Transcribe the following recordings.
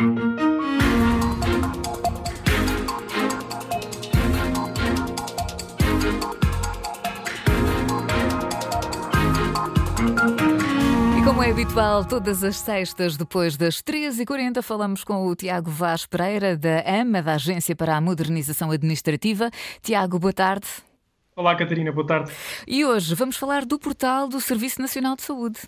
Como é habitual, todas as sextas, depois das 13h40, falamos com o Tiago Vaz Pereira, da AMA, da Agência para a Modernização Administrativa. Tiago, boa tarde. Olá, Catarina, boa tarde. E hoje vamos falar do portal do Serviço Nacional de Saúde.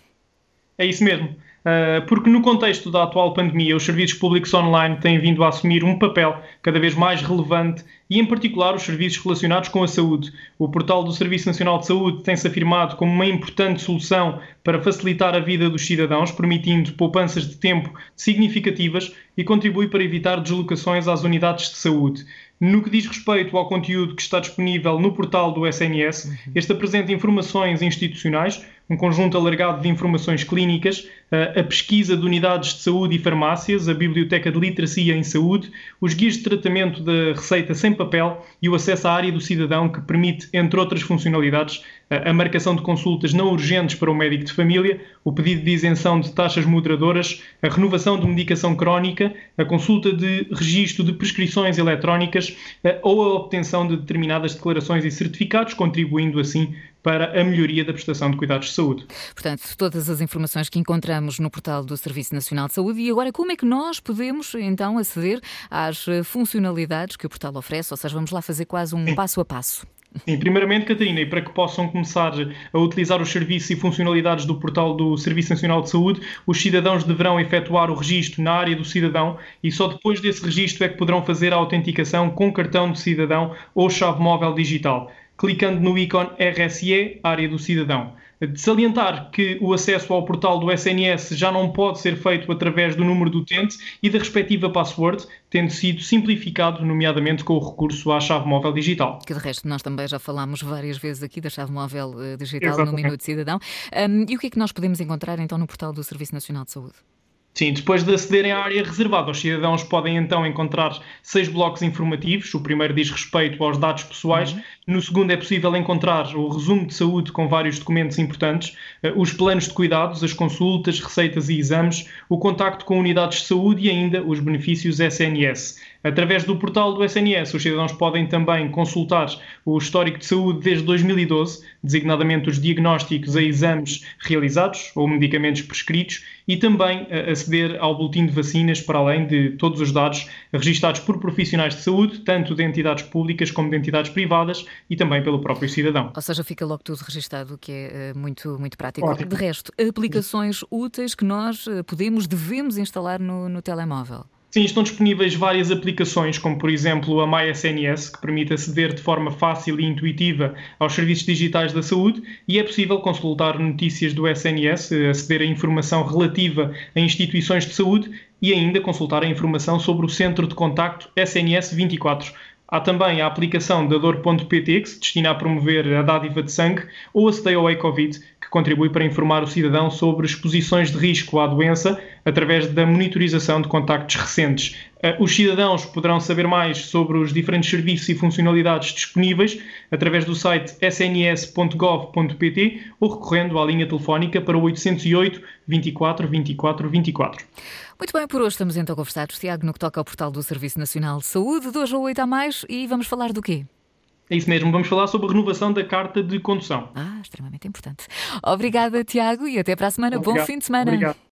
É isso mesmo. Ah, porque no contexto da atual pandemia, os serviços públicos online têm vindo a assumir um papel cada vez mais relevante e, em particular, os serviços relacionados com a saúde. O portal do Serviço Nacional de Saúde tem-se afirmado como uma importante solução para facilitar a vida dos cidadãos, permitindo poupanças de tempo significativas e contribui para evitar deslocações às unidades de saúde. No que diz respeito ao conteúdo que está disponível no portal do SNS, este apresenta informações institucionais, um conjunto alargado de informações clínicas, a pesquisa de unidades de saúde e farmácias, a biblioteca de literacia em saúde, os guias de tratamento da receita sem papel e o acesso à área do cidadão, que permite, entre outras funcionalidades, a marcação de consultas não urgentes para o médico de família, o pedido de isenção de taxas moderadoras, a renovação de medicação crónica, a consulta de registro de prescrições eletrónicas ou a obtenção de determinadas declarações e certificados, contribuindo assim para a melhoria da prestação de cuidados de saúde. Portanto, todas as informações que encontramos no portal do Serviço Nacional de Saúde. E agora, como é que nós podemos então aceder às funcionalidades que o portal oferece? Ou seja, vamos lá fazer quase um passo a passo. Sim, primeiramente, Catarina, e para que possam começar a utilizar os serviços e funcionalidades do portal do Serviço Nacional de Saúde, os cidadãos deverão efetuar o registro na área do cidadão e só depois desse registro é que poderão fazer a autenticação com cartão de cidadão ou chave móvel digital clicando no ícone RSE, área do cidadão. De salientar que o acesso ao portal do SNS já não pode ser feito através do número do utente e da respectiva password, tendo sido simplificado, nomeadamente com o recurso à chave móvel digital. Que de resto nós também já falámos várias vezes aqui da chave móvel eh, digital Exatamente. no Minuto Cidadão. Um, e o que é que nós podemos encontrar então no portal do Serviço Nacional de Saúde? Sim, depois de acederem à área reservada, os cidadãos podem então encontrar seis blocos informativos. O primeiro diz respeito aos dados pessoais. Uhum. No segundo é possível encontrar o resumo de saúde com vários documentos importantes, eh, os planos de cuidados, as consultas, receitas e exames, o contacto com unidades de saúde e ainda os benefícios SNS. Através do portal do SNS, os cidadãos podem também consultar o histórico de saúde desde 2012, designadamente os diagnósticos a exames realizados ou medicamentos prescritos, e também aceder ao boletim de vacinas, para além de todos os dados registados por profissionais de saúde, tanto de entidades públicas como de entidades privadas e também pelo próprio cidadão. Ou seja, fica logo tudo registado, o que é eh, muito, muito prático. Ótimo. De resto, aplicações úteis que nós eh, podemos, devemos instalar no, no telemóvel. Sim, estão disponíveis várias aplicações, como por exemplo a MySNS, que permite aceder de forma fácil e intuitiva aos serviços digitais da saúde, e é possível consultar notícias do SNS, aceder a informação relativa a instituições de saúde e ainda consultar a informação sobre o centro de contacto SNS 24. Há também a aplicação da Dor.pt, que se destina a promover a dádiva de sangue, ou a Stay Away Covid, contribui para informar o cidadão sobre exposições de risco à doença através da monitorização de contactos recentes. Eh, os cidadãos poderão saber mais sobre os diferentes serviços e funcionalidades disponíveis através do site sns.gov.pt ou recorrendo à linha telefónica para o 808 24 24 24. Muito bem, por hoje estamos então conversados, Tiago, no que toca ao portal do Serviço Nacional de Saúde, de hoje a 8 a mais, e vamos falar do quê? É isso mesmo, vamos falar sobre a renovação da carta de condução. Ah, extremamente importante. Obrigada, Tiago, e até para a semana. Obrigado. Bom fim de semana. Obrigado.